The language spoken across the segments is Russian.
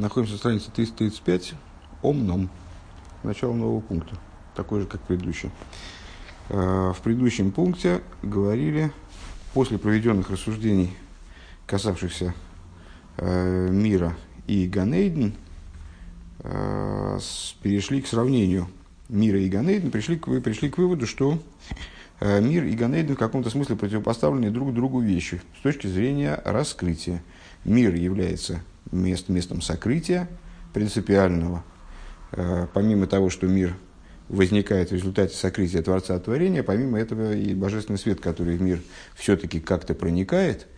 Находимся на странице 335, омном, начало нового пункта, такой же, как предыдущий. Э, в предыдущем пункте говорили, после проведенных рассуждений, касавшихся э, мира и Ганейден, э, перешли к сравнению мира и Ганейден, пришли к, пришли к выводу, что мир и Ганейден в каком-то смысле противопоставлены друг другу вещи с точки зрения раскрытия. Мир является мест, местом сокрытия принципиального. Э, помимо того, что мир возникает в результате сокрытия Творца творения, помимо этого и божественный свет, который в мир все-таки как-то проникает,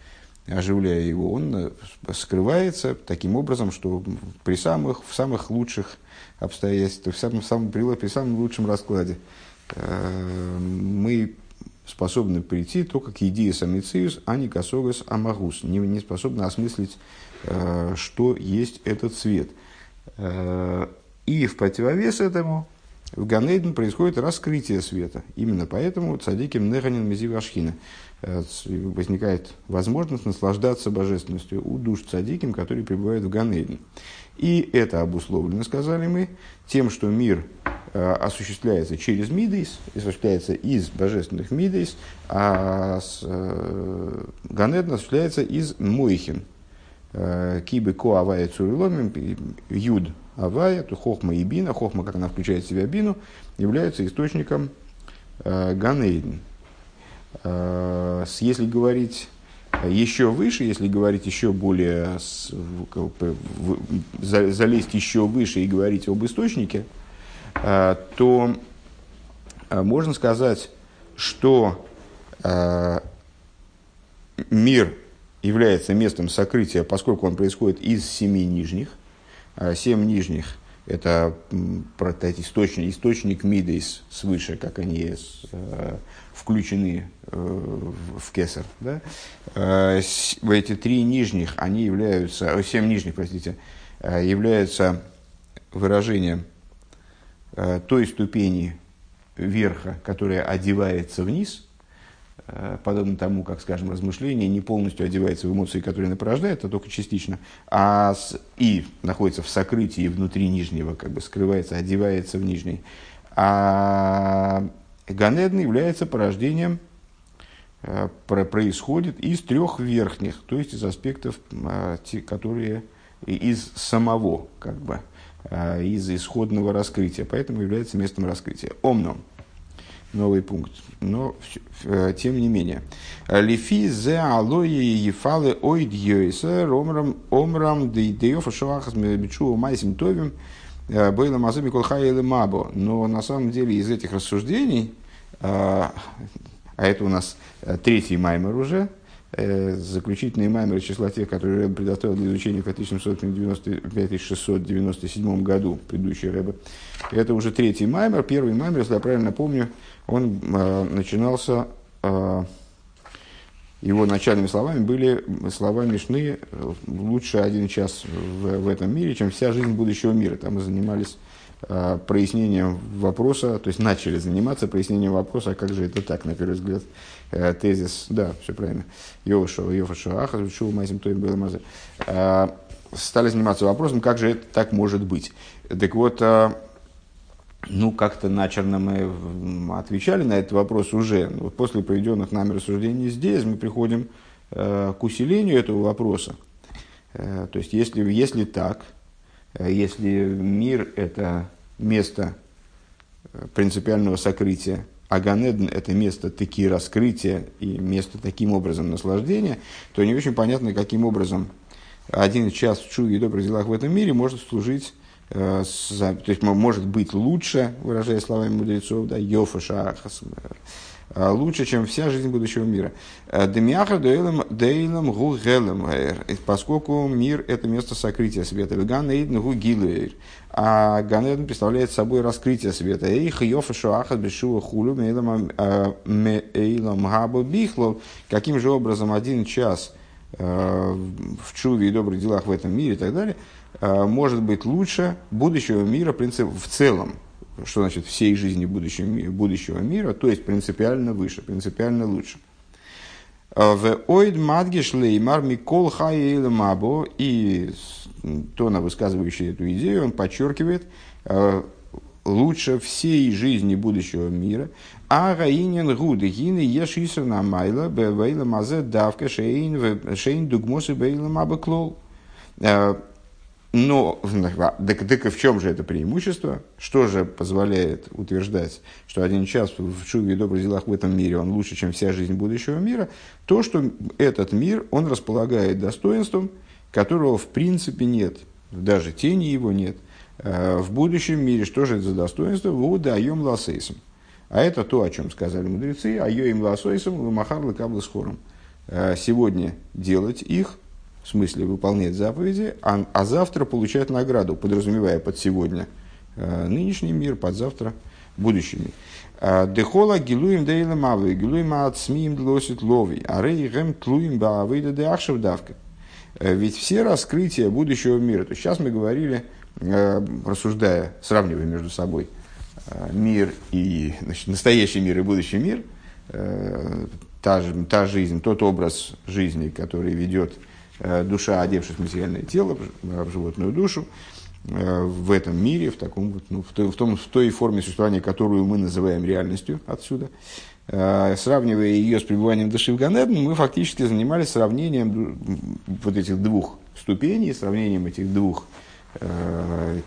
оживляя его, он э, скрывается таким образом, что при самых, в самых лучших обстоятельствах, в самом, самом, при самом лучшем раскладе э, мы способны прийти только к идее самициус, а не к осогас амагус, не, не способны осмыслить что есть этот свет. Э, и в противовес этому в Ганейден происходит раскрытие света. Именно поэтому цадиким Неханин Мезивашхина э, возникает возможность наслаждаться божественностью у душ цадиким, которые пребывают в Ганейден. И это обусловлено, сказали мы, тем, что мир осуществляется через мидейс, осуществляется из божественных мидейс, а Ганеден осуществляется из мойхин, Э, кибы ко авая цуриломим, юд авая, то хохма и бина, хохма, как она включает в себя бину, являются источником э, ганейден. Э, если говорить еще выше, если говорить еще более, залезть еще выше и говорить об источнике, то можно сказать, что мир является местом сокрытия, поскольку он происходит из семи нижних. А семь нижних – это источник, источник Мидейс свыше, как они э, включены э, в кесар. Да? Э, эти три нижних, они являются, семь нижних, простите, являются выражением той ступени верха, которая одевается вниз – Э, подобно тому, как, скажем, размышление не полностью одевается в эмоции, которые оно порождает, а только частично, а с, и находится в сокрытии внутри нижнего, как бы скрывается, одевается в нижний. А Ганедн является порождением, э, происходит из трех верхних, то есть из аспектов, э, которые из самого, как бы, из исходного раскрытия, поэтому является местом раскрытия. Омном новый пункт. Но э, тем не менее. Лифи зе алои ефалы ойд йойса омрам омрам дейофа шуахас бичу майсим товим э, было мазами колхай мабо. Но на самом деле из этих рассуждений, э, а это у нас третий маймер уже, заключительные маймеры числа тех, которые Рэб предоставил для изучения в 5697 году, предыдущий Рэбе. Это уже третий маймер. Первый маймер, если я правильно помню, он э, начинался, э, его начальными словами были слова Мишны э, «лучше один час в, в этом мире, чем вся жизнь будущего мира». Там мы занимались э, прояснением вопроса, то есть начали заниматься прояснением вопроса, а как же это так, на первый взгляд, э, тезис, да, все правильно, Йошо, Йофашо, Ахас, Шу, Майсим, Той, Беламазе. Э, стали заниматься вопросом, как же это так может быть. Так вот, э, ну, как-то начерно мы отвечали на этот вопрос уже. Вот после проведенных нами рассуждений здесь мы приходим э, к усилению этого вопроса. Э, то есть, если, если так, э, если мир – это место э, принципиального сокрытия, а Ганедн – это место такие раскрытия и место таким образом наслаждения, то не очень понятно, каким образом один час в чуве и добрых делах в этом мире может служить то есть может быть лучше, выражая словами мудрецов, да, Йофа Шахас, э, лучше, чем вся жизнь будущего мира. Э, Демиаха дейлам дейлам гугелем, поскольку мир – это место сокрытия света. Веган эйдн гугилейр. А Ганеден представляет собой раскрытие света. Эйх Йофа Шахас бешува хулю мейлам габу бихлов. Каким же образом один час в чуве и добрых делах в этом мире и так далее – Э, может быть лучше будущего мира в целом. Что значит всей жизни будущего, будущего мира, то есть принципиально выше, принципиально лучше. Э, в ойд мадгиш леймар микол мабо и Тона, высказывающий эту идею, он подчеркивает, э, лучше всей жизни будущего мира. А гаинин гуды гины ешисер на майла бевейла мазе давка шейн дугмосы бейла мабаклол. Э, но так, так и в чем же это преимущество? Что же позволяет утверждать, что один час в шуве и добрых делах в этом мире он лучше, чем вся жизнь будущего мира? То, что этот мир, он располагает достоинством, которого в принципе нет, даже тени его нет. Э, в будущем мире, что же это за достоинство? Вуда айом ласейсом. А это то, о чем сказали мудрецы, айоим ласейсом, махар лакаблы с хором. Э, сегодня делать их в смысле выполнять заповеди, а, а завтра получать награду, подразумевая под сегодня э, нынешний мир, под завтра будущий мир. А, Дехола гилуем дейла мавы, гилуем ацмием длосит лови, а рейгем тлуем баавыда де давка. Э, ведь все раскрытия будущего мира, то есть сейчас мы говорили, э, рассуждая, сравнивая между собой мир и значит, настоящий мир и будущий мир, та, та жизнь, тот образ жизни, который ведет Э, душа, одевшись в материальное тело, в животную душу, э, в этом мире, в, таком, ну, в, той, в, том, в той форме существования, которую мы называем реальностью отсюда, э, сравнивая ее с пребыванием души в Ганедне, мы фактически занимались сравнением вот этих двух ступеней, сравнением этих двух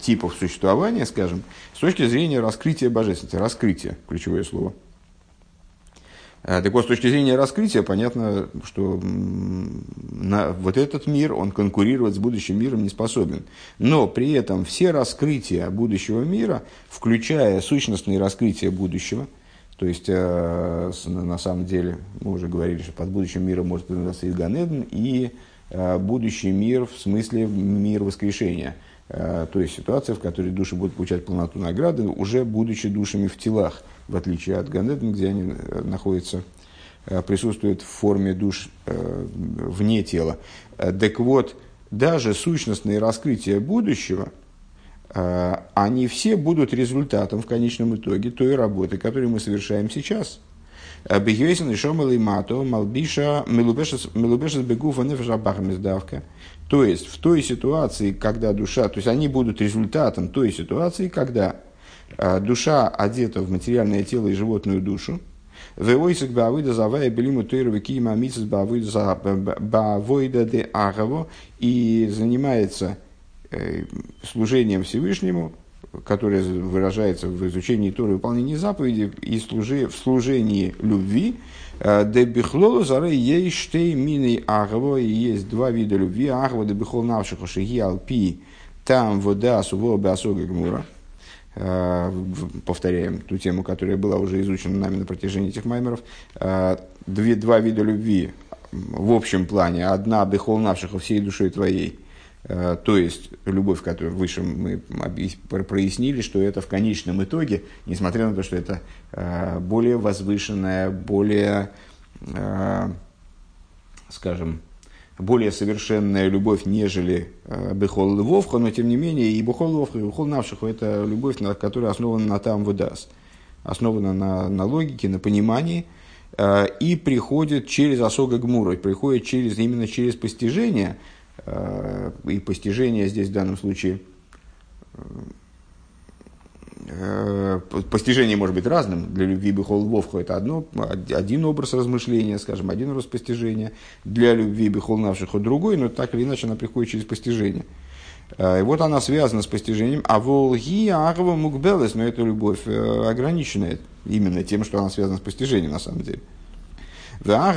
типов существования, скажем, с точки зрения раскрытия божественности. Раскрытие – ключевое слово – Э, так вот, с точки зрения раскрытия, понятно, что на вот этот мир, он конкурировать с будущим миром не способен. Но при этом все раскрытия будущего мира, включая сущностные раскрытия будущего, то есть, э, на самом деле, мы уже говорили, что под будущим миром может подразумеваться и Ганеден, и э, будущий мир в смысле мир воскрешения. То есть ситуация, в которой души будут получать полноту награды, уже будучи душами в телах – в отличие от Ганеден, где они э, находятся, э, присутствуют в форме душ э, вне тела. Так вот, даже сущностные раскрытия будущего, они все будут результатом в конечном итоге той работы, которую мы совершаем сейчас. Бегейсен и шомел и мато, малбиша, мелубешес бегуфа нефжабахамиздавка. То есть, в той ситуации, когда душа, то есть, они будут результатом той ситуации, когда душа одета в материальное тело и животную душу, Веойсик баавыда завая белиму тойрова кима митсис баавойда де агаво. И занимается э, служением Всевышнему, которое выражается в изучении Торы выполнении заповедей и служи, в служении любви. Э, де бихлолу зары ей штей мины агаво. И есть два вида любви. Агаво де бихол навшиху шиги алпи. Там вода суво беасога гмура – повторяем ту тему, которая была уже изучена нами на протяжении этих маймеров, э, две, два вида любви в общем плане. Одна бехол навших всей душой твоей, э, то есть любовь, которую выше мы прояснили, что это в конечном итоге, несмотря на то, что это более возвышенная, более, скажем, более совершенная любовь, нежели э, Бехол Львовха, но тем не менее и Бехол Львовха, и Бехол Навшиху – это любовь, которая основана на там выдаст, основана на, на логике, на понимании, э, и приходит через Осога Гмура, приходит через, именно через постижение, э, и постижение здесь в данном случае постижение может быть разным. Для любви Бехол Вовху это одно, один образ размышления, скажем, один образ постижения. Для любви Бехол Навшиху другой, но так или иначе она приходит через постижение. Э, и вот она связана с постижением. А волги арва мукбелес, но эта любовь э, ограниченная именно тем, что она связана с постижением на самом деле. А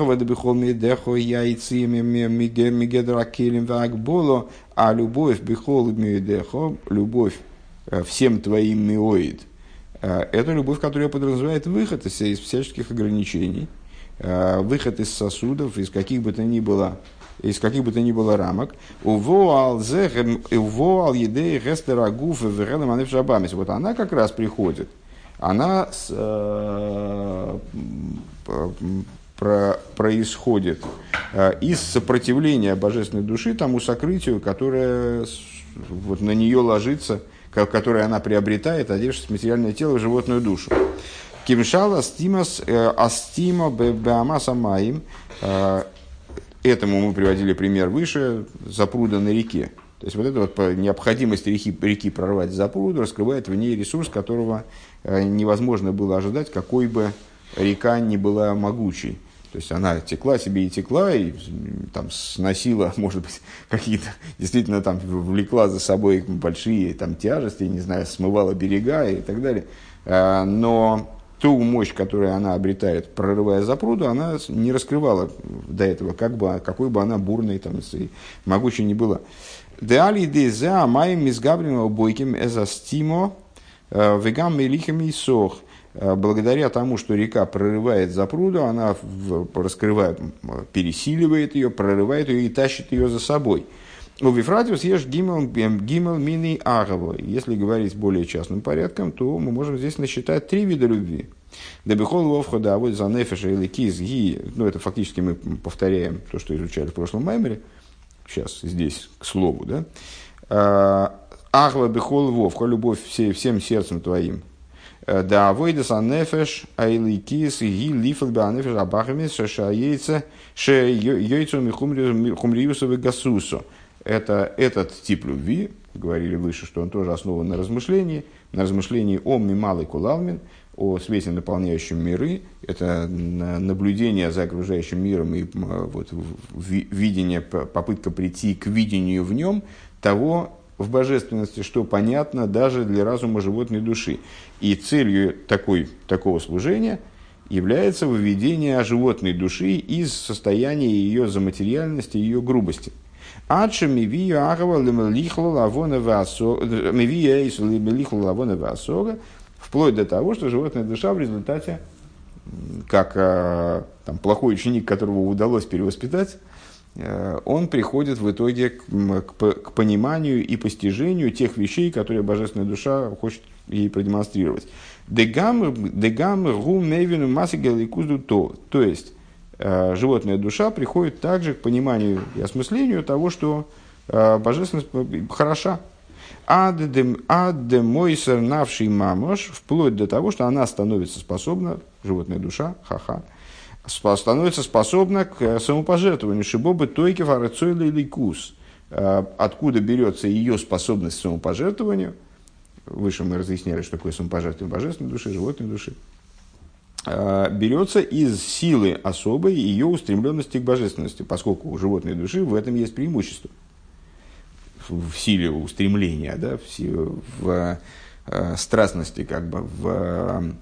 любовь бихол мидехо, любовь Э, всем твоим миоид, э, это любовь, которая подразумевает выход из, из всяческих ограничений, э, выход из сосудов, из каких бы то ни было из каких бы то ни было рамок. Вот она как раз приходит. Она с, э, про, происходит э, из сопротивления божественной души тому сокрытию, которое вот на нее ложится – которое она приобретает, одевшись в материальное тело в животную душу. Кимшала стимас э, астима беамаса маим. Э, этому мы приводили пример выше, запруда на реке. То есть вот эта вот необходимость реки, реки прорвать запруду раскрывает в ней ресурс, которого э, невозможно было ожидать, какой бы река не была могучей. То есть она текла себе и текла, и там сносила, может быть, какие-то, действительно там влекла за собой большие там тяжести, не знаю, смывала берега и так далее. Э, но ту мощь, которую она обретает, прорывая запруду, она не раскрывала до этого, как бы, какой бы она бурной там, и могучей не была. Деали деза маем мизгабрим бойким эзастимо э, вегам мелихами и сох. Э, благодаря тому, что река прорывает запруду, она раскрывает, пересиливает ее, прорывает ее и тащит ее за собой. У Вифратиус ешь гимел, гимел мини агово. Если говорить более частным порядком, то мы можем здесь насчитать три вида любви. Дебихол вовхода, а вот за нефеша или киз ги, ну это фактически мы повторяем то, что изучали в прошлом маймере, сейчас здесь, к слову, да. А, Ахва бихол вовха, любовь все, всем сердцем твоим. Да, войдас анефеш, айли киз ги лифл бы анефеш абахамис, шаша яйца, ше яйцу михумриусовы гасусу это этот тип любви, говорили выше, что он тоже основан на размышлении, на размышлении о мималой кулалмин, о свете, наполняющем миры, это наблюдение за окружающим миром и вот, видение, попытка прийти к видению в нем того в божественности, что понятно даже для разума животной души. И целью такой, такого служения является выведение животной души из состояния ее заматериальности, ее грубости – Адши мивию агава лавона васога, вплоть до того, что животная душа в результате, как а, там, плохой ученик, которого удалось перевоспитать, э, он приходит в итоге к, к, к пониманию и постижению тех вещей, которые божественная душа хочет ей продемонстрировать. Дегам гу мейвину масигел то. То есть, Э, животная душа приходит также к пониманию и осмыслению того, что э, божественность хороша. Адемойсер навший мамош, вплоть до того, что она становится способна, животная душа, ха-ха, становится способна к самопожертвованию, шибобы тойки фарацойла или кус. Э, откуда берется ее способность к самопожертвованию? Выше мы разъясняли, что такое самопожертвование божественной души, животной души. Э, берется из силы особой ее устремленности к божественности, поскольку у животной души в этом есть преимущество. В силе устремления, да, в, силе, в э, страстности, как бы, в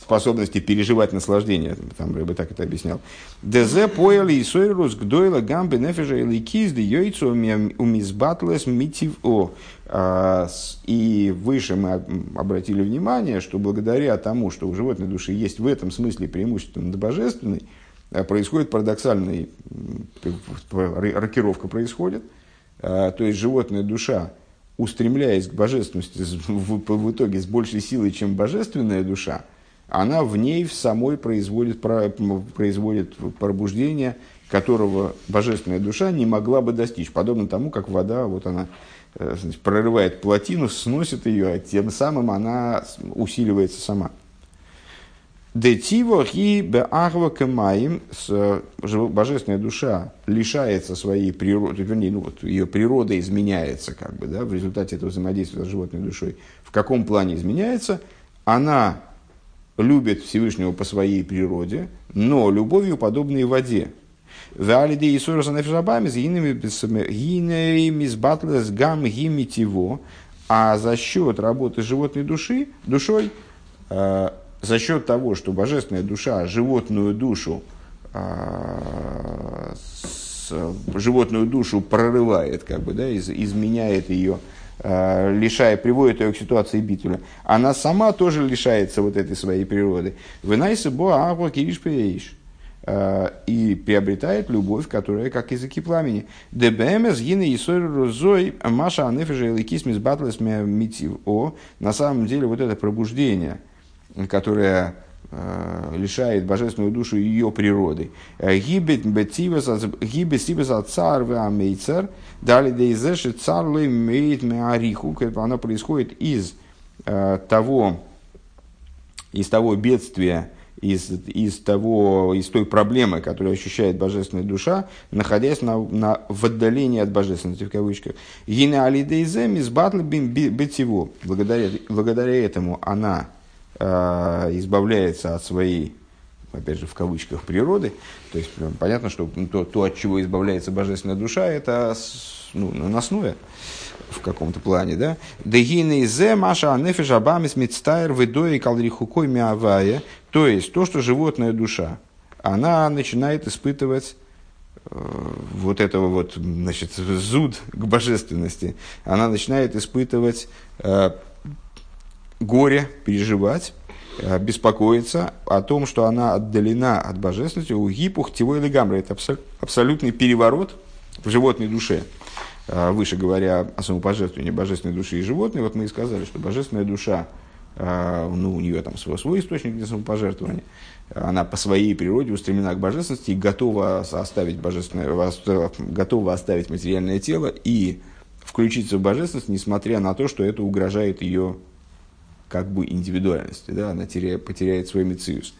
способности переживать наслаждение, там бы так это объяснял. ДЗ поэли и сойрус гдойла гамбе нефежа или кизды йойцу умизбатлес митив о. А, и выше мы обратили внимание, что благодаря тому, что у животной души есть в этом смысле преимущество над божественной, а, происходит парадоксальная рокировка происходит. А, то есть животная душа, устремляясь к божественности в итоге с большей силой, чем божественная душа, она в ней в самой производит, производит пробуждение, которого божественная душа не могла бы достичь, подобно тому, как вода, вот она э, значит, прорывает плотину, сносит ее, а тем самым она усиливается сама. Детиво хи беахва камаим, божественная душа лишается своей природы, вернее, ну вот ее природа изменяется, как бы, да, в результате этого взаимодействия с животной душой. В каком плане изменяется? Она любит Всевышнего по своей природе, но любовью подобной воде. Валиде Иисуса с гинами гам гимитиво, а за счет работы животной души, душой, э, за счет того, что божественная душа животную душу, э, животную душу прорывает, как бы, да, из, изменяет ее, лишая, приводит ее к ситуации битуля, она сама тоже лишается вот этой своей природы. Вынайся бо агва кириш э, и приобретает любовь, которая как языки пламени. ДБМС гины и розой маша анефежа и батлес митив о. На самом деле вот это пробуждение, которое Э, лишает божественную душу ее природы. Э, гибет сибес от цар в амейцер, дали дейзеши цар имеет меариху, оно происходит из э, того, из того бедствия, из, из, того, из той проблемы, которую ощущает божественная душа, находясь на, на, в отдалении от божественности, в кавычках. Гина алидейзе мизбатлбим бетиво. Благодаря, благодаря этому она э, избавляется от своей опять же, в кавычках, природы. То есть, понятно, что то, то от чего избавляется божественная душа, это ну, наносное в каком-то плане, да? Дегины маша анефиш абамис мицтайр выдои калрихукой миавая. То есть, то, что животная душа, она начинает испытывать э, вот этого вот, значит, зуд к божественности. Она начинает испытывать э, горе, переживать, э, беспокоиться о том, что она отдалена от божественности, у гипух, тивой или гамры. Это абсолютный переворот в животной душе. А, выше говоря о самопожертвовании божественной души и животной, вот мы и сказали, что божественная душа, а, ну, у нее там свой, свой источник для самопожертвования, она по своей природе устремлена к божественности и готова оставить, божественное, готова оставить материальное тело и включиться в божественность, несмотря на то, что это угрожает ее как бы индивидуальности, да, она теряет, потеряет свой мециус.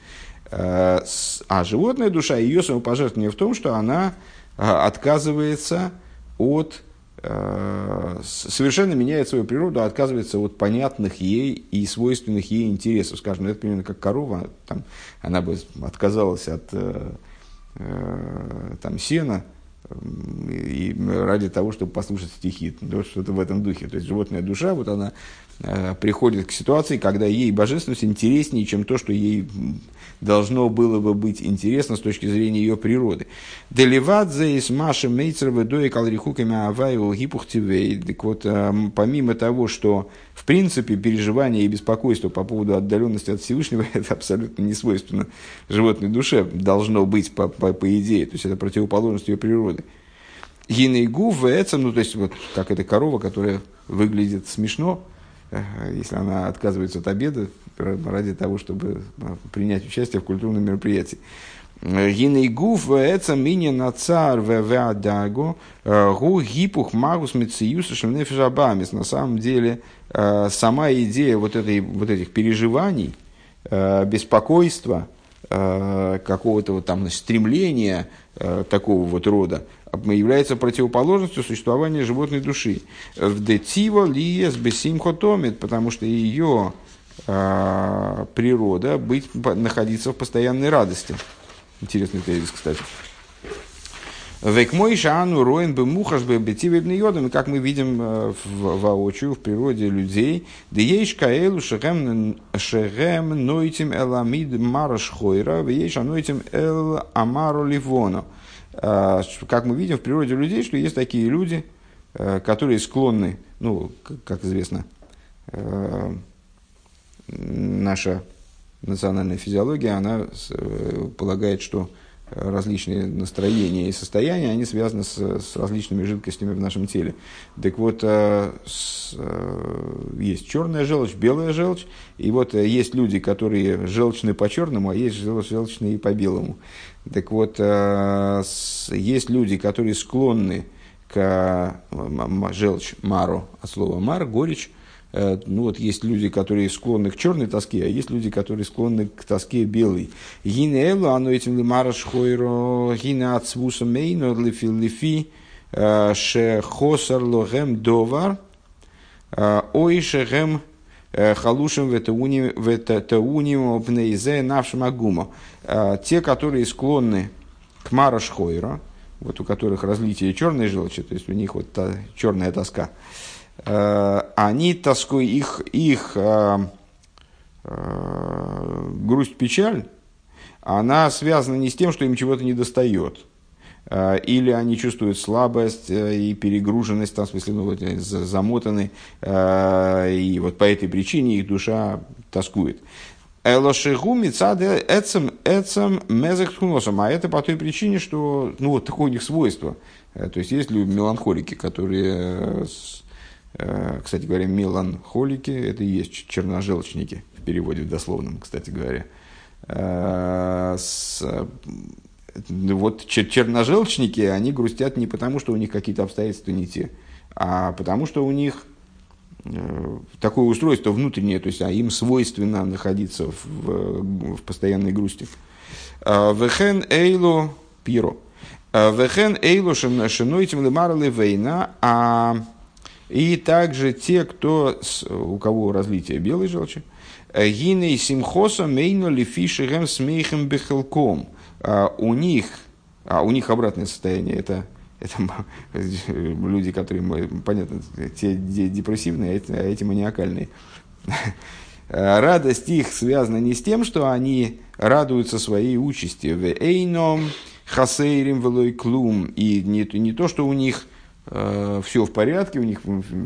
А, а животная душа, ее самопожертвование в том, что она отказывается от Э, совершенно меняет свою природу, отказывается от понятных ей и свойственных ей интересов. Скажем, это примерно как корова, там, она бы отказалась от э, э там, сена и ради того, чтобы послушать стихи, что-то в этом духе. То есть животная душа, вот она Э, приходит к ситуации, когда ей божественность интереснее, чем то, что ей должно было бы быть интересно с точки зрения ее природы. Деливадзе из Маши Мейцерова до Калрихуками Аваю Гипухтивей. Так вот, э, помимо того, что в принципе переживания и беспокойство по поводу отдаленности от Всевышнего, это абсолютно не свойственно животной душе, должно быть по, по, по идее, то есть это противоположность ее природы. Гинейгу в ну то есть вот как эта корова, которая выглядит смешно, если она отказывается от обеда ради того, чтобы а, принять участие в культурном мероприятии. Гиней гуф эца мини на цар веадаго э, гу гипух магус мециюса шельнефишабамис. На самом деле, э, сама идея вот, этой, вот этих переживаний, э, беспокойства, какого-то вот там стремления такого вот рода, является противоположностью существования животной души. В детиво лиес бесимхотомит, потому что ее э, природа быть, находиться в постоянной радости. Интересный тезис, кстати. Век мой шану роин бы мухаш бы бетивебный йодом, как мы видим э, воочию, в природе людей, да ейш каэлу шехем нойтим эламид мараш хойра, вейш анойтим эл амару ливону. А, как мы видим в природе людей, что есть такие люди, э, которые склонны, ну, как известно, э, наша национальная физиология, она полагает, что различные настроения и состояния, они связаны с, с различными жидкостями в нашем теле. Так вот, с, есть черная желчь, белая желчь, и вот есть люди, которые желчны по черному, а есть желчные по белому. Так вот, э, есть люди, которые склонны к желчь мару, от слова мар, горечь. Э, ну вот есть люди, которые склонны к черной тоске, а есть люди, которые склонны к тоске белой. Гине элу, оно этим лимара шхойро, гине ацвуса мейно, лифи лифи, э, ше хосар логем довар, ой шехем халушим ветауним пнейзе навшим агума. Те, которые склонны к марашхойра, вот у которых разлитие черной желчи, то есть у них вот та черная тоска, э, они тоской, их, их э, э, грусть, печаль, она связана не с тем, что им чего-то не достает, Э, или они чувствуют слабость э, и перегруженность, там, в смысле, ну, вот, замотаны, э, и вот по этой причине их душа тоскует. Элошигу мицаде эцем эцем мезек А это по той причине, что ну, вот такое у них свойство. То есть есть люди меланхолики, которые, кстати говоря, меланхолики, это и есть черножелчники в переводе в дословном, кстати говоря. С, вот черножелчники, они грустят не потому, что у них какие-то обстоятельства не те, а потому что у них такое устройство внутреннее, то есть а им свойственно находиться в, в, постоянной грусти. Вехен эйло пиро. Вехен эйло шинойтим лемарли вейна. А и также те, кто, у кого разлитие белой желчи, гиней симхоса мейно лифишерем смейхем бехелком. У них, а у них обратное состояние, это это люди, которые, понятно, те депрессивные, а эти маниакальные. Радость их связана не с тем, что они радуются своей участи. В эйном хасейрим клум. И не, не то, что у них э, все в порядке, у них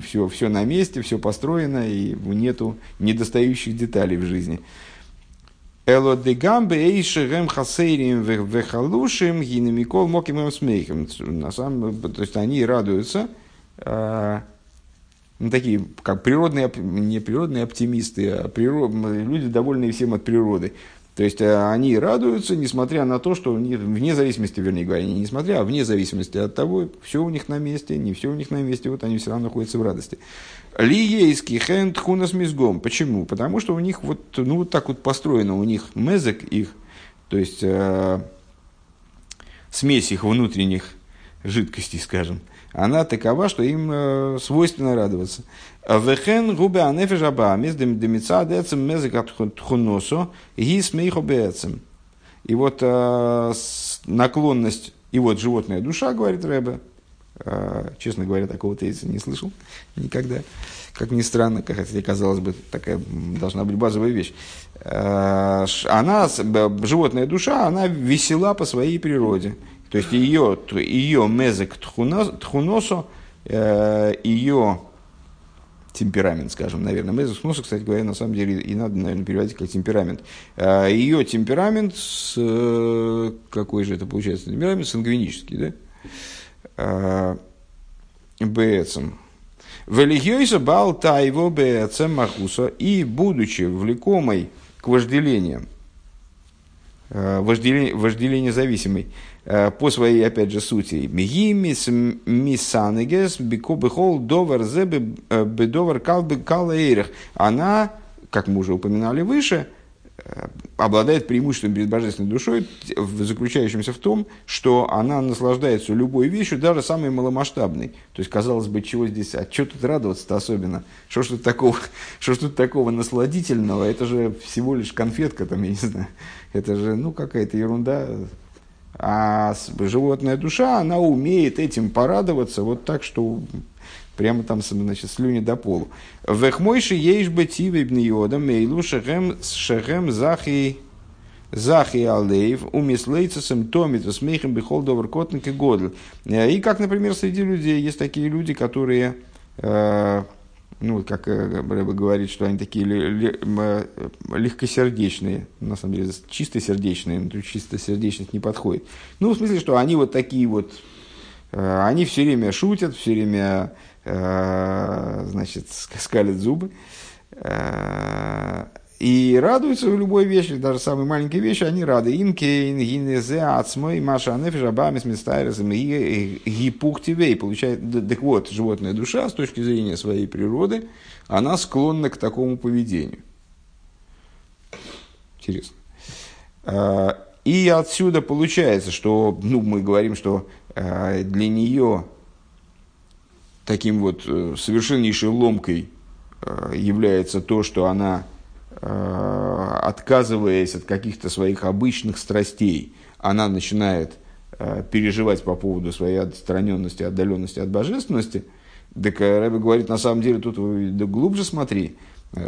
все, все на месте, все построено, и нету недостающих деталей в жизни. Эло де гамбе вехалушим гинамикол моким смейхем. На самом то есть они радуются, э, ну, такие, как природные, не природные оптимисты, а природ, люди, довольные всем от природы. То есть э, они радуются, несмотря на то, что вне зависимости, вернее говоря, не несмотря, а вне зависимости от того, все у них на месте, не все у них на месте, вот они все равно находятся в радости. Лиейский хенд хунас мизгом. Почему? Потому что у них вот, ну, вот так вот построено, у них мезек их, то есть э, смесь их внутренних жидкостей, скажем, она такова, что им э, свойственно радоваться. Вехен губе анефеш абамис демица децем мезек от хуносо ги смейхо бецем. И вот э, наклонность, и вот животная душа, говорит Рэбе, э, честно говоря, такого тезиса не слышал никогда, как ни странно, как хотя казалось бы, такая должна быть базовая вещь. Она, животная душа, она весела по своей природе. То есть ее, ее мезек тхуносо, э, ее темперамент, скажем, наверное. Мезек тхуносо, кстати говоря, на самом деле и надо, наверное, переводить как темперамент. Э, ее темперамент, с, э, какой же это получается темперамент, сангвинический, да? Бецем. Велигиойса бал тайво бецем махуса. И, будучи влекомой к вожделениям, вожделение, вожделение зависимой, Э, по своей, опять же, сути. Мигимис мисанегес бихол довар зебе э, бедовар калбы калаэрих. Она, как мы уже упоминали выше, э, обладает преимуществом перед божественной душой, заключающимся в том, что она наслаждается любой вещью, даже самой маломасштабной. То есть, казалось бы, чего здесь, а что тут радоваться-то особенно? Что ж тут такого, что ж тут такого насладительного? Это же всего лишь конфетка, там, я не знаю. Это же, ну, какая-то ерунда, а животная душа, она умеет этим порадоваться вот так, что прямо там, значит, слюни до полу. Вехмойши ейш бы тивебни йода мейлу шехем шехем захи захи алейв умислейцесом томит смехом бихол довар котник и годл. И как, например, среди людей есть такие люди, которые э, ну, как э, Рэба говорит, что они такие э, легкосердечные, на самом деле чистосердечные, но чистосердечность не подходит. Ну, в смысле, что они вот такие вот, э, они все время шутят, все время, значит, скалят зубы, и радуются в любой вещи, даже самые маленькие вещи, они рады. Инкейн, гинезе, ацмой, маша, анефиш, абамис, мистайресом, гипуктивей. Получает, так вот, животная душа, с точки зрения своей природы, она склонна к такому поведению. Интересно. А, и отсюда получается, что, ну, мы говорим, что а, для нее таким вот э, совершеннейшей ломкой а, является то, что она Э, отказываясь от каких-то своих обычных страстей, она начинает э, переживать по поводу своей отстраненности, отдаленности от божественности, так э, Рэбе говорит, на самом деле, тут да глубже смотри,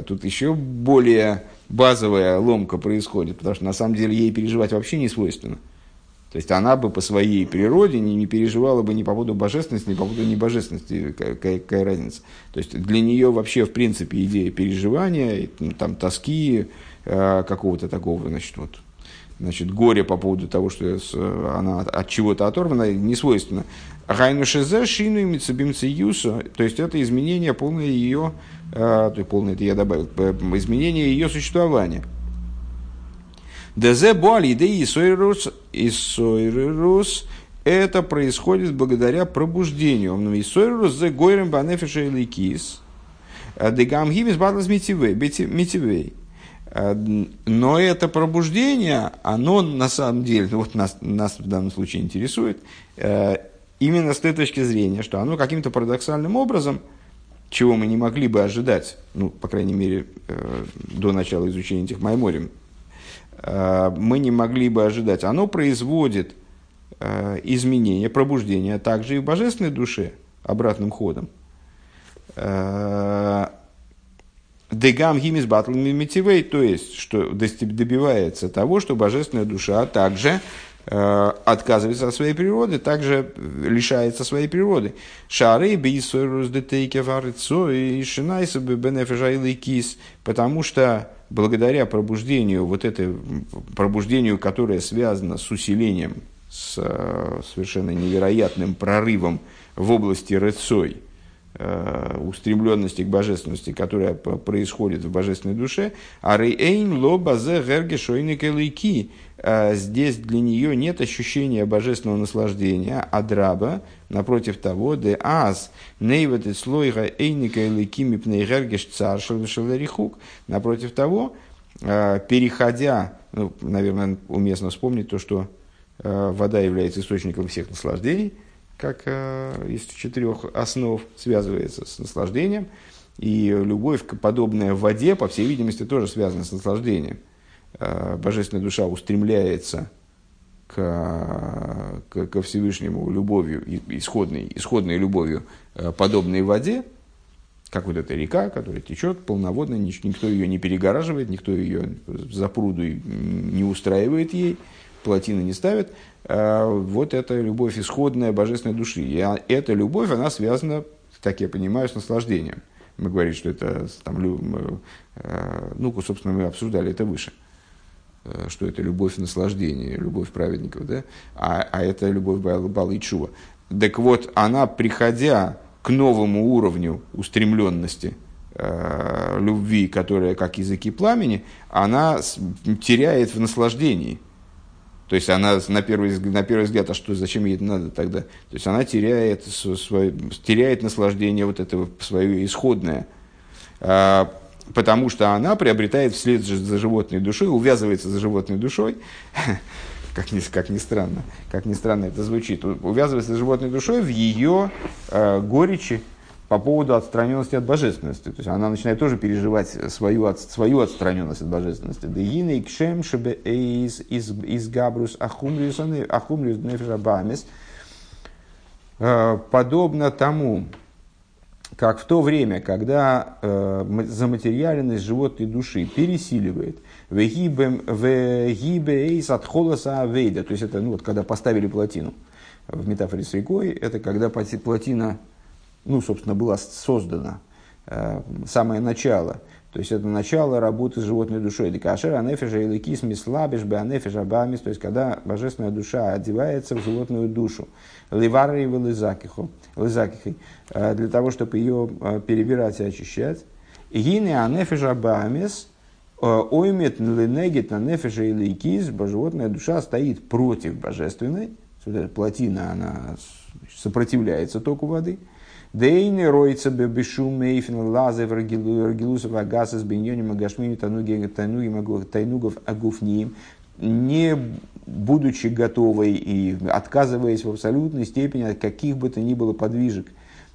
тут еще более базовая ломка происходит, потому что на самом деле ей переживать вообще не свойственно. То есть она бы по своей природе не, не переживала бы ни по поводу божественности, ни по поводу небожественности, какая, какая разница. То есть для нее вообще, в принципе, идея переживания, ну, там, тоски, э, какого-то такого, значит, вот, значит, горе по поводу того, что она от чего-то оторвана, не свойственно. Гайну шезе шину и юсо, то есть это изменение полное ее, э, то есть полное это я добавил, изменение ее существования – Дезе буали идеи Исойрус, Исойрус, это происходит благодаря пробуждению. Исойрус зе гойрем банефиша ликис. Дегам гимис батлас митивей. Но это пробуждение, оно на самом деле, ну вот нас, нас в данном случае интересует, именно с той точки зрения, что оно каким-то парадоксальным образом, чего мы не могли бы ожидать, ну, по крайней мере, до начала изучения этих Майморим, мы не могли бы ожидать, оно производит Э, изменения, пробуждения также и в божественной душе обратным ходом. Э, Дегам гимис батл митивей, то есть, что добивается того, что божественная душа также э, отказывается от своей природы, также лишается своей природы. Шары бисойрус детейке варицо и шинайса бенефежайлый кис, потому что благодаря пробуждению, вот это пробуждению, которое связано с усилением с э, совершенно невероятным прорывом в области рыцой, устремленности к божественности, которая происходит в божественной душе, а рейн ло базе герге шойник э, Здесь для нее нет ощущения божественного наслаждения, а драба, напротив того, де аз, нейвет и слойга эйника элики мипней гергеш цар напротив того, переходя, ну, наверное, уместно вспомнить то, что Э, вода является источником всех наслаждений, как э, из четырех основ связывается с наслаждением. И любовь, подобная воде, по всей видимости, тоже связана с наслаждением. Э, божественная душа устремляется к, к, ко Всевышнему любовью, исходной, исходной любовью, подобной воде, как вот эта река, которая течет полноводно, никто ее не перегораживает, никто ее за пруду не устраивает ей – плотины не ставят, а вот это любовь исходная божественной души. И а эта любовь, она связана, так я понимаю, с наслаждением. Мы говорим, что это, там, э, ну, собственно, мы обсуждали это выше, э, что это любовь наслаждения, любовь праведников, да? а, а это любовь Балы Чува. Так вот, она, приходя к новому уровню устремленности, э, любви, которая как языки пламени, она теряет в наслаждении. То есть она на первый, на первый взгляд, а что, зачем ей это надо тогда? То есть она теряет, свое, теряет наслаждение вот этого свое исходное, а, потому что она приобретает вслед за животной душой, увязывается за животной душой, как ни, как ни странно, как ни странно это звучит, увязывается за животной душой в ее э, горечи, по поводу отстраненности от божественности. То есть она начинает тоже переживать свою, от, свою отстраненность от божественности. Дегина и кшем шебе из из габрус ахумриус ахумриус нефишабамис. Э, подобно тому, как в то время, когда э, заматериальность животной души пересиливает вегибе от холоса авейда, то есть это ну, вот, когда поставили плотину в метафоре с рекой, это когда плотина ну, собственно, была создана, э, самое начало. То есть это начало работы с животной душой. Декашер анефежа и лекис мислабиш бы анефежа бамис. То есть когда божественная душа одевается в животную душу. Ливары и лизакихой. Для того, чтобы ее э, перебирать и очищать. Гины анефежа бамис. Э, оймет ленегит на нефежа и лекис. Животная душа стоит против божественной. Плотина, она сопротивляется току воды. Дейны роется бешум мейфин лазы в рагилусов агасас беньоним агашмими тайнугов агуфниим, не будучи готовой и отказываясь в абсолютной степени от каких бы то ни было подвижек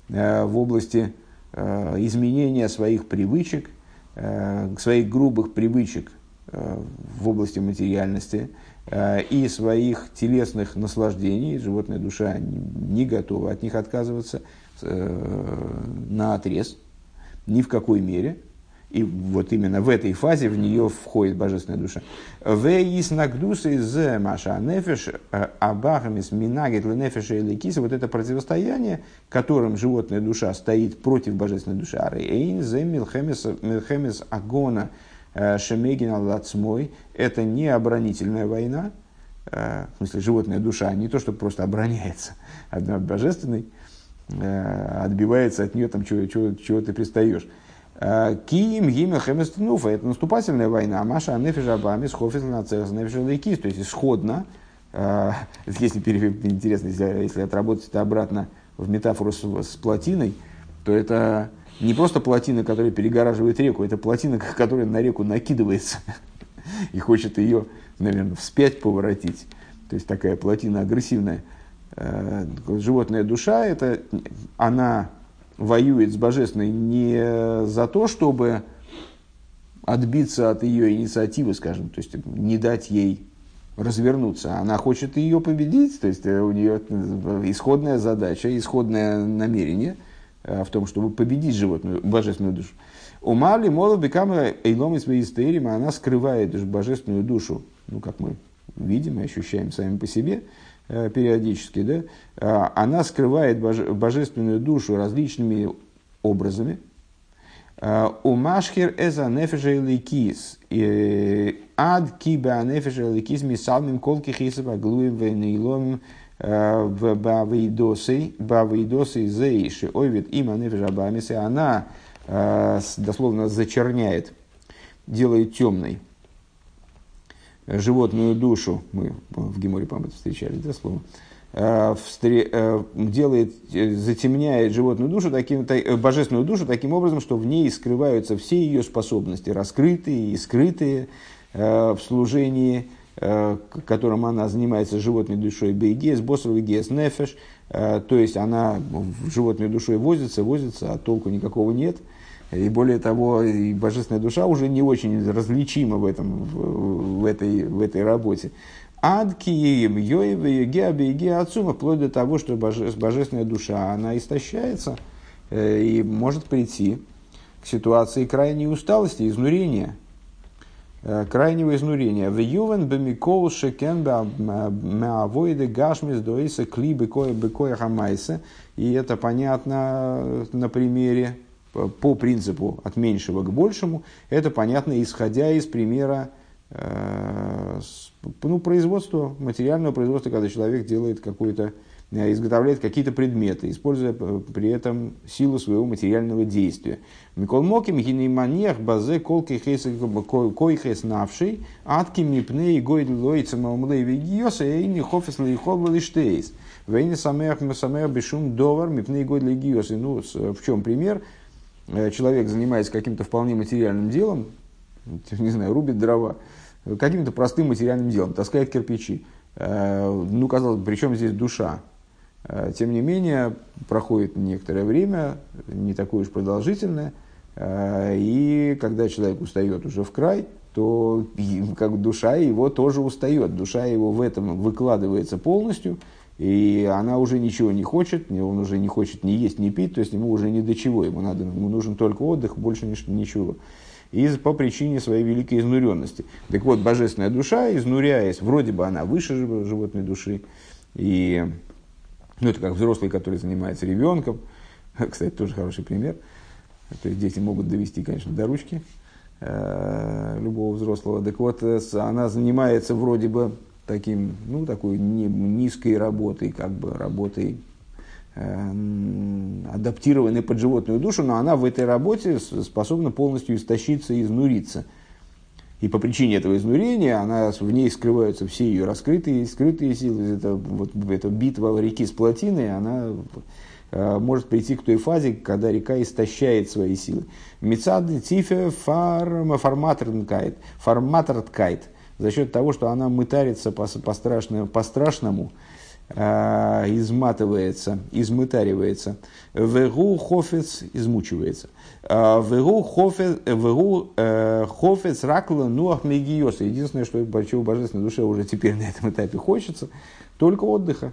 э, в области э, изменения своих привычек, э, своих грубых привычек в области материальности и своих телесных наслаждений, животная душа не готова от них отказываться – на отрез, ни в какой мере. И вот именно в этой фазе в нее входит божественная душа. Вейс нагдусы из маша э, абахамис минагет нефеша или киса. Вот это противостояние, которым животная душа стоит против божественной души. Арейн зе милхемес агона э, шемегин лацмой. Это не оборонительная война. Э, в смысле, животная душа не то, что просто обороняется от божественной, Э, отбивается от нее, там, чего, чего, чего ты пристаешь. Э, Киим, Гимел, Хеместнуфа – это наступательная война. Маша, Нефижабами, Схофис, Нацехс, Нефижалейкис. То есть, исходно, э, если интересно, если, если отработать это обратно в метафору с, с плотиной, то это не просто плотина, которая перегораживает реку, это плотина, которая на реку накидывается и хочет ее, наверное, вспять поворотить. То есть такая плотина агрессивная. Э, животная душа, это, она воюет с божественной не за то, чтобы отбиться от ее инициативы, скажем, то есть не дать ей развернуться. Она хочет ее победить, то есть у нее исходная задача, исходное намерение – Э, в том, чтобы победить животную, божественную душу. У Марли Мола Бекама Эйлом из она скрывает божественную душу, ну, как мы видим и ощущаем сами по себе э, периодически, да, э, она скрывает божественную душу различными образами. У Машхер эза нефеша ликис, ад киба нефеша ликис мисалмим колки хисаба глуем венейломим в Бавейдосы, Бавейдосы Зейши, Ойвит има Нефежабамисы, она э, дословно зачерняет, делает темной животную душу, мы в Геморе, по-моему, встречали это слово, э, э, делает, затемняет животную душу, таким, божественную душу таким образом, что в ней скрываются все ее способности, раскрытые и скрытые в служении Э, которым она занимается животной душой. Бейгес, боссовый гес, нефеш, э, то есть она животной душой возится, возится, а толку никакого нет. И более того, и божественная душа уже не очень различима в, этом, в, в, этой, в этой работе. Адки, Йоеве, Геабе, Ацума, вплоть до того, что боже, божественная душа, она истощается э, и может прийти к ситуации крайней усталости, изнурения – Э, крайнего изнурения. В ювен бемикол шекен меавоиды гашмис доиса кли бекоя хамайса. И это понятно на примере, по принципу от меньшего к большему. Это понятно, исходя из примера э, ну, производства, материального производства, когда человек делает какой-то Э, изготовляет какие-то предметы, используя э, при этом силу своего материального действия. Микол Моким гинейманех базе колки койхес навший атким мипней гойд лойца маумлей вегиоса эйни хофес лейхол лиштейс. Вейни самех самех бешум довар мипней гойд легиоса. Ну, в чем пример? Э, человек занимается каким-то вполне материальным делом, не знаю, рубит дрова, каким-то простым материальным делом, таскает кирпичи. Ну, казалось бы, при чем здесь душа? Э, тем не менее, проходит некоторое время, не такое уж продолжительное, э, и когда человек устает уже в край, то как душа его тоже устает. Душа его в этом выкладывается полностью, и она уже ничего не хочет, он уже не хочет ни есть, ни пить, то есть ему уже ни до чего, ему, надо, ему нужен только отдых, больше ничего. И по причине своей великой изнуренности. Так вот, божественная душа, изнуряясь, вроде бы она выше животной души, и ну, это как взрослый, который занимается ребенком. Кстати, тоже хороший пример. То есть дети могут довести, конечно, до ручки э, любого взрослого. Так вот, э, она занимается вроде бы таким, ну, такой низкой работой, как бы работой э, адаптированной под животную душу, но она в этой работе способна полностью истощиться и изнуриться – и по причине этого изнурения она, в ней скрываются все ее раскрытые скрытые силы. Это, вот, эта битва реки с плотиной, она э, может прийти к той фазе, когда река истощает свои силы. Мецад тифе форматоркайт, форматоркайт, за счет того, что она мытарится по, по, страшному, по страшному, э, изматывается, измытаривается. Вегу хофец измучивается. Вегу хофец ракла нуах мегиоса. Единственное, что чего божественной душе уже теперь на этом этапе хочется, только отдыха.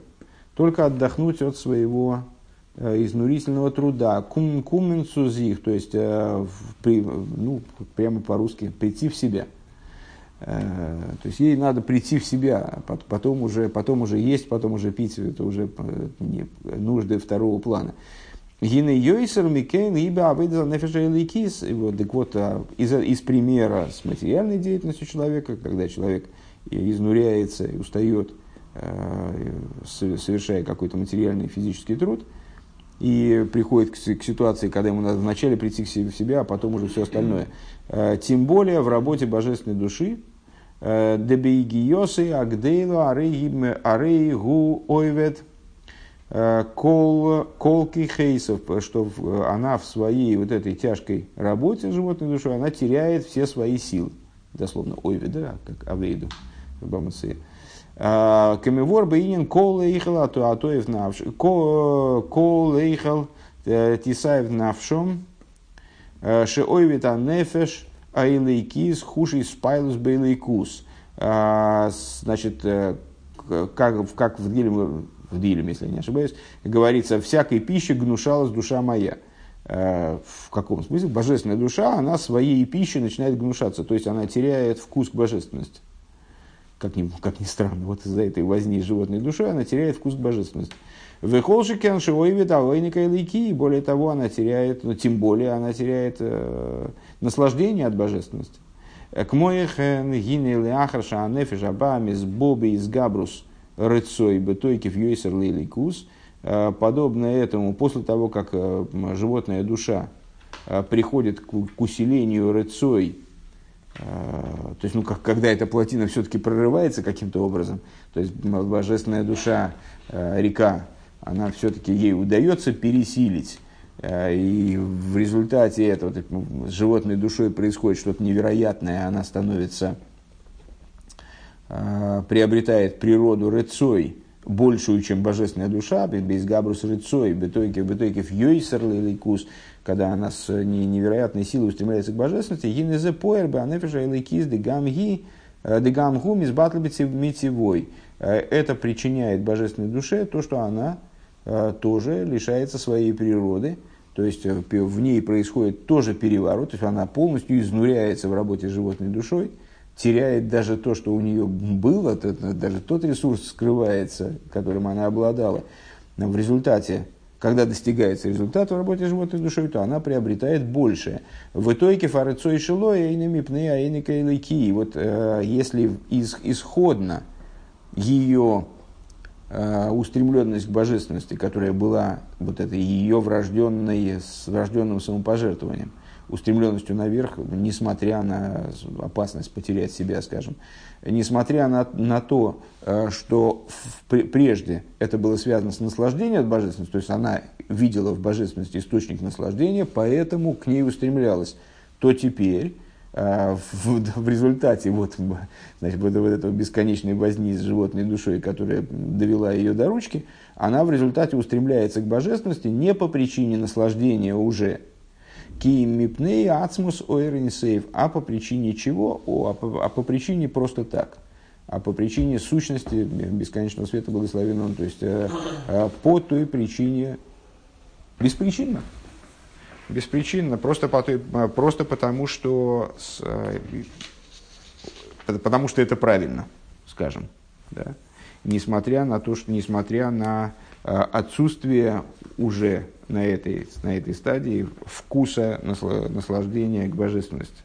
Только отдохнуть от своего э, изнурительного труда. Кум, кумен то есть, э, ну, прямо по-русски, прийти в себя. Э, то есть ей надо прийти в себя, потом уже, потом уже есть, потом уже пить, это уже не, нужды второго плана. Гины Йойсер Микейн Иба Авейдза Нефеша. Вот, так вот, а, из, из примера с материальной деятельностью человека, когда человек изнуряется и устает, э, совершая какой-то материальный физический труд, и приходит к, к ситуации, когда ему надо вначале прийти к себе в себя, а потом уже все остальное. Э, тем более в работе божественной души, Дебейгиосы, Агдейлу, Арейгу, Ойвет, кол, колки хейсов, что она в своей вот этой тяжкой работе животной душой, она теряет все свои силы. Дословно, ой, да, как авейду в. Камевор бейнин кол лейхал, а то атоев навш. Кол лейхал тисаев навшом. Шеойвита нефеш айлейкис хуший спайлус бейлейкус. Значит, как, как в Дилем, в Дилем, если не ошибаюсь, говорится, всякой пищи гнушалась душа моя. В каком смысле? Божественная душа, она своей пищей начинает гнушаться, то есть она теряет вкус к божественности как ни, как ни странно, вот из-за этой возни животной душой она теряет вкус к божественности. Вехолши кеншиойвит авойника и лейки, и более того, она теряет, ну, тем более она теряет э, наслаждение от божественности. К моехен гине леахарша анефиш абамис боби из габрус рыцой бетойки в юйсер лейликус. Э, подобно этому, после того, как э, животная душа э, приходит к усилению рыцой, то есть, ну, как, когда эта плотина все-таки прорывается каким-то образом, то есть божественная душа, река, она все-таки ей удается пересилить. И в результате этого с животной душой происходит что-то невероятное, она становится, приобретает природу рыцой, большую, чем божественная душа, без габрус рыцой, бетойки, бетойки в йойсер лейкус, когда она с невероятной силой устремляется к божественности, гинезе поэрбе, анефиша элейкиз дегамги, э, дегамгу мизбатлбицы митивой. Э, это причиняет божественной душе то, что она э, тоже лишается своей природы, то есть в ней происходит тоже переворот, то есть она полностью изнуряется в работе с животной душой, теряет даже то, что у нее было, даже тот ресурс скрывается, которым она обладала. В результате, когда достигается результат в работе животной душой, то она приобретает большее. В итоге фарецо и шило эйнами пны аэйника и. Вот э, если из, исходно ее э, устремленность к божественности, которая была вот этой ее врожденной, с врожденным самопожертвованием, устремленностью наверх, несмотря на опасность потерять себя, скажем, несмотря на, на то, э, что в, прежде это было связано с наслаждением от божественности, то есть она видела в божественности источник наслаждения, поэтому к ней устремлялась, то теперь э, в, в результате вот, значит, вот, вот этого бесконечной возни с животной душой, которая довела ее до ручки, она в результате устремляется к божественности не по причине наслаждения уже Киим мипней ацмус ойренсейв. А по причине чего? О, а, по, а по причине просто так. А по причине сущности бесконечного света благословен он. То есть э, э, по той причине, беспричинно. Беспричинно, просто, по той, э, просто потому, что, с, э, потому что это правильно, скажем. Да? Несмотря на то, что несмотря на отсутствие уже на этой, на этой стадии вкуса наслаждения к божественности.